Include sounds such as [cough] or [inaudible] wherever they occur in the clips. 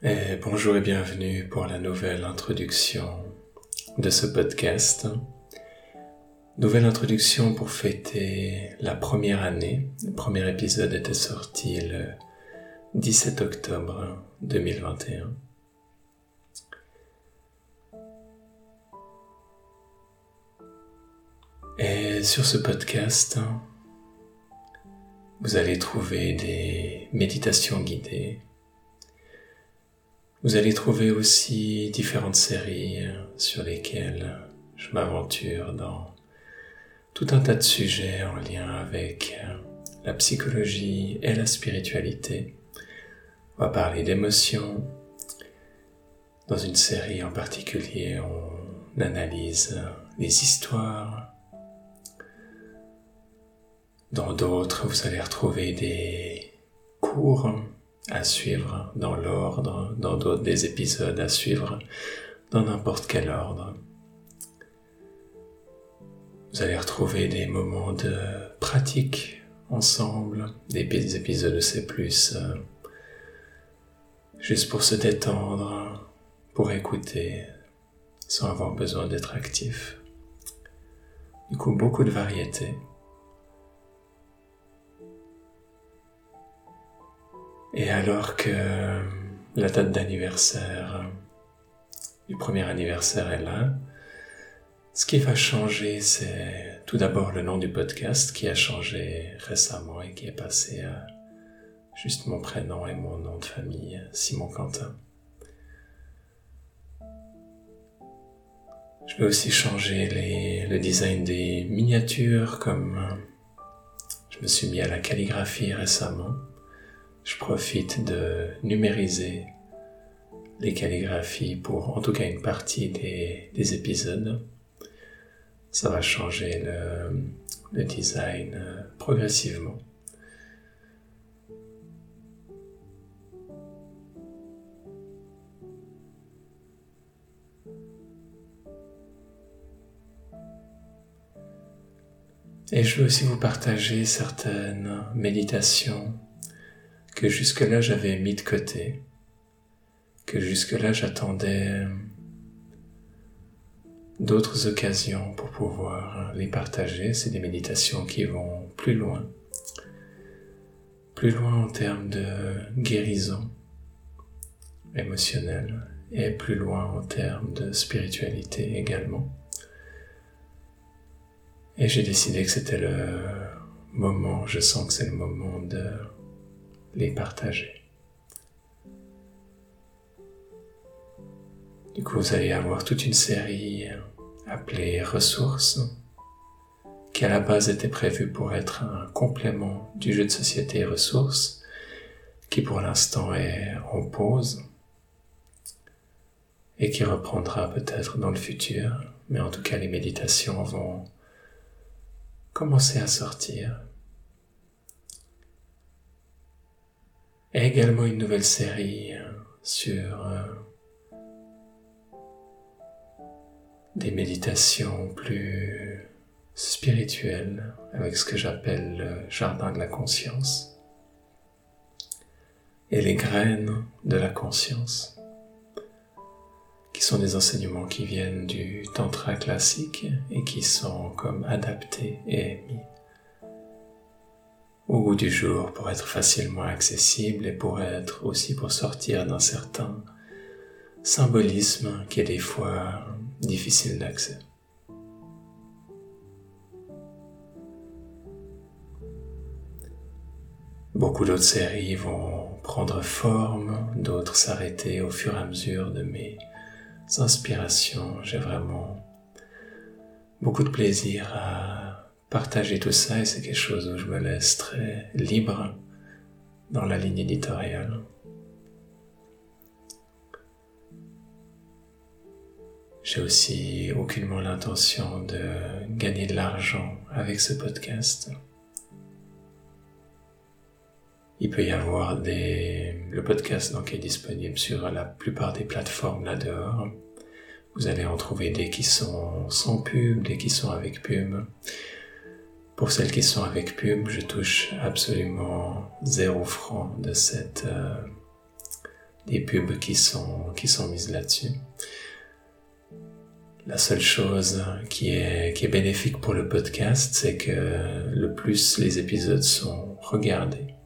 Et bonjour et bienvenue pour la nouvelle introduction de ce podcast. Nouvelle introduction pour fêter la première année. Le premier épisode était sorti le 17 octobre 2021. Et sur ce podcast, vous allez trouver des méditations guidées. Vous allez trouver aussi différentes séries sur lesquelles je m'aventure dans tout un tas de sujets en lien avec la psychologie et la spiritualité. On va parler d'émotions. Dans une série en particulier, on analyse les histoires, dans d'autres, vous allez retrouver des cours à suivre dans l'ordre, dans d'autres des épisodes à suivre dans n'importe quel ordre. Vous allez retrouver des moments de pratique ensemble, des épisodes de C+, euh, juste pour se détendre, pour écouter, sans avoir besoin d'être actif. Du coup, beaucoup de variétés. Et alors que la date d'anniversaire du premier anniversaire est là, ce qui va changer, c'est tout d'abord le nom du podcast qui a changé récemment et qui est passé à juste mon prénom et mon nom de famille, Simon Quentin. Je vais aussi changer le design des miniatures comme je me suis mis à la calligraphie récemment je profite de numériser les calligraphies pour en tout cas une partie des, épisodes. Ça va changer le, design euh, progressivement. Et je veux aussi vous partager certaines méditations que jusque-là j'avais mis de côté, que jusque-là j'attendais d'autres occasions pour pouvoir les partager. C'est des méditations qui vont plus loin, plus loin en termes de guérison émotionnelle et plus loin en termes de spiritualité également. Et j'ai décidé que c'était le moment, je sens que c'est le moment de les partager. Du coup, vous allez avoir toute une série appelée ressources, qui à la base était prévue pour être un complément du jeu de société ressources, qui pour l'instant est en pause et qui reprendra peut-être dans le futur, mais en tout cas les méditations vont commencer à sortir et également une nouvelle série euh, sur euh, des méditations plus spirituelles avec ce que j'appelle le jardin de la conscience et les graines de la conscience qui sont des enseignements qui viennent du tantra classique et qui sont comme adaptés et mis au bout du jour pour être facilement accessible et pour être aussi pour sortir d'un certain symbolisme qui est des fois difficile d'accès. Beaucoup d'autres séries vont prendre forme, d'autres s'arrêter au fur et à mesure de mes inspirations. J'ai vraiment beaucoup de plaisir à partager tout ça et c'est quelque chose où je me laisse très libre dans la ligne éditoriale. J'ai aussi aucunement l'intention de gagner de l'argent avec ce podcast. Il peut y avoir des... Le podcast donc est disponible sur la plupart des plateformes là dehors. Vous allez en trouver des qui sont sans pub, des qui sont avec pub. Pour celles qui sont avec pub, je touche absolument zéro franc de cette, euh, des pubs qui sont, qui mises là-dessus. La seule chose qui est, qui est bénéfique pour le podcast, c'est que le plus les épisodes sont regardés,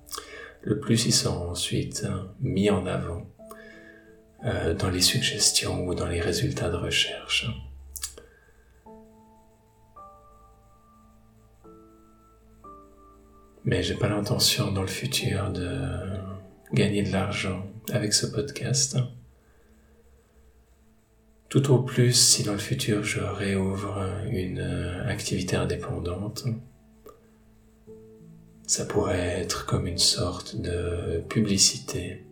le plus ils sont ensuite mis en avant euh, dans les suggestions ou dans les résultats de recherche. Mais j'ai pas l'intention dans le futur de gagner de l'argent avec ce podcast. Tout au plus, si dans le futur je réouvre une activité indépendante, ça pourrait être comme une sorte de publicité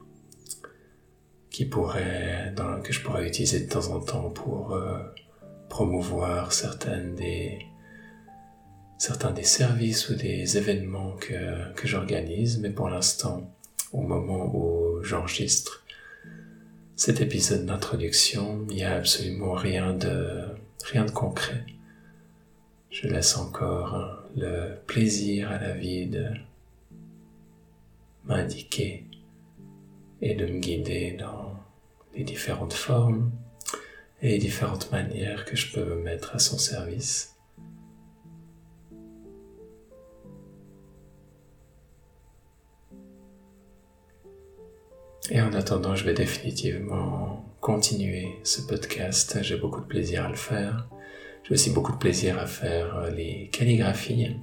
qui pourrait, que je pourrais utiliser de temps en temps pour euh, promouvoir certaines des, certains des services ou des événements que, j'organise, mais pour l'instant, au moment où j'enregistre cet épisode d'introduction, il n'y a absolument rien de, rien de concret. Je laisse encore le plaisir à la vie de m'indiquer et de me guider dans les différentes formes et les différentes manières que je peux me mettre à son service. Et en attendant, je vais définitivement continuer ce podcast. J'ai beaucoup de plaisir à le faire. J'ai aussi beaucoup de plaisir à faire les calligraphies.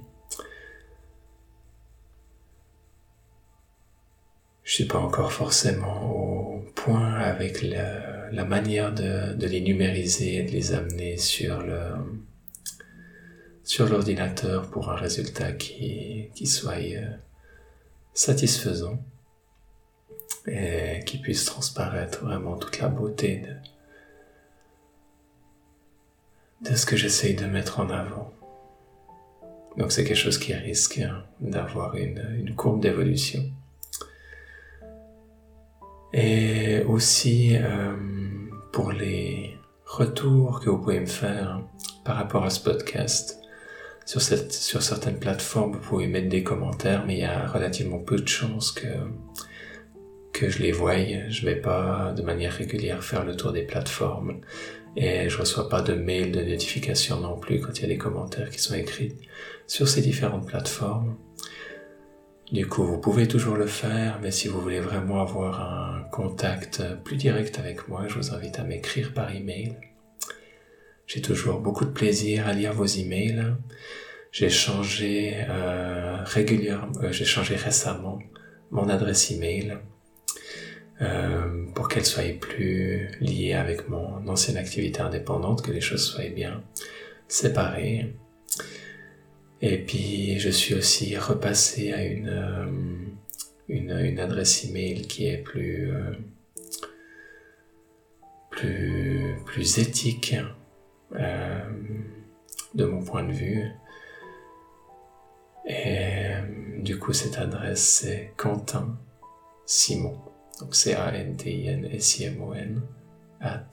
Je suis pas encore forcément au point avec la, manière de, les numériser et de les amener sur le sur l'ordinateur pour un résultat qui, qui soit euh, satisfaisant et qui puisse transparaître vraiment toute la beauté de, ce que j'essaye de mettre en avant. Donc c'est quelque chose qui risque d'avoir une, courbe d'évolution. Et aussi euh, pour les retours que vous pouvez me faire par rapport à ce podcast. Sur, sur certaines plateformes, vous pouvez mettre des commentaires, mais il y a relativement peu de chances que que je les voie. Je vais pas de manière régulière faire le tour des plateformes et je reçois pas de mails de notification non plus quand il y a des commentaires qui sont écrits sur ces différentes plateformes. Du coup, vous pouvez toujours le faire, mais si vous voulez vraiment avoir un contact plus direct avec moi, je vous invite à m'écrire par email. J'ai toujours beaucoup de plaisir à lire vos emails. J'ai changé euh, régulièrement, euh, j'ai changé récemment mon adresse email euh, pour qu'elle soit plus liée avec mon ancienne activité indépendante, que les choses soient bien séparées. Et puis je suis aussi repassé à une, euh, une, adresse email qui est plus, euh, plus, plus éthique de mon point de vue. Et du coup cette adresse c'est Quentin Simon donc C-A-N-T-I-N-S-I-M-O-N, at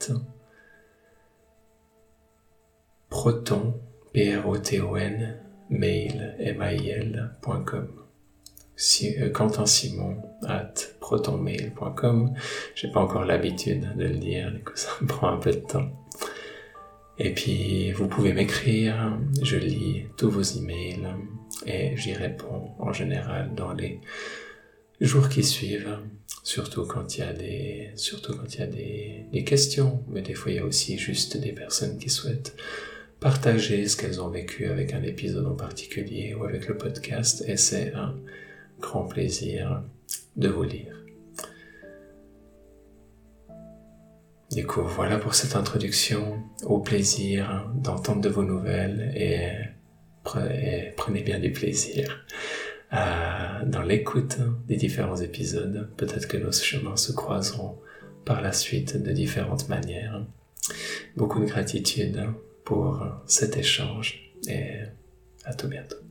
proton, P-R-O-T-O-N, mail, M-A-I-L.com. Si, euh, Quentin Simon, at protonmail.com. J'ai pas encore l'habitude de le dire, du [laughs] ça me prend un peu de temps. Et puis, vous pouvez m'écrire, je lis tous vos emails et j'y réponds en général dans les jours qui suivent, surtout quand il y a des, surtout quand il y a des, des questions, mais des fois il y a aussi juste des personnes qui souhaitent partager ce qu'elles ont vécu avec un épisode en particulier ou avec le podcast, et c'est un grand plaisir de vous lire. Du coup, voilà pour cette introduction. Au plaisir d'entendre de vos nouvelles et prenez bien du plaisir dans l'écoute des différents épisodes. Peut-être que nos chemins se croiseront par la suite de différentes manières. Beaucoup de gratitude pour cet échange et à tout bientôt.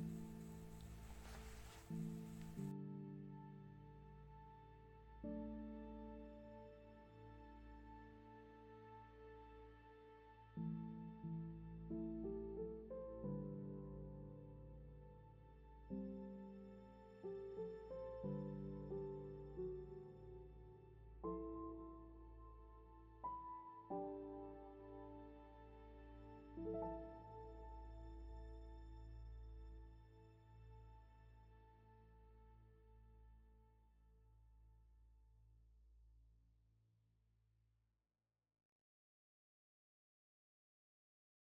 Thank you.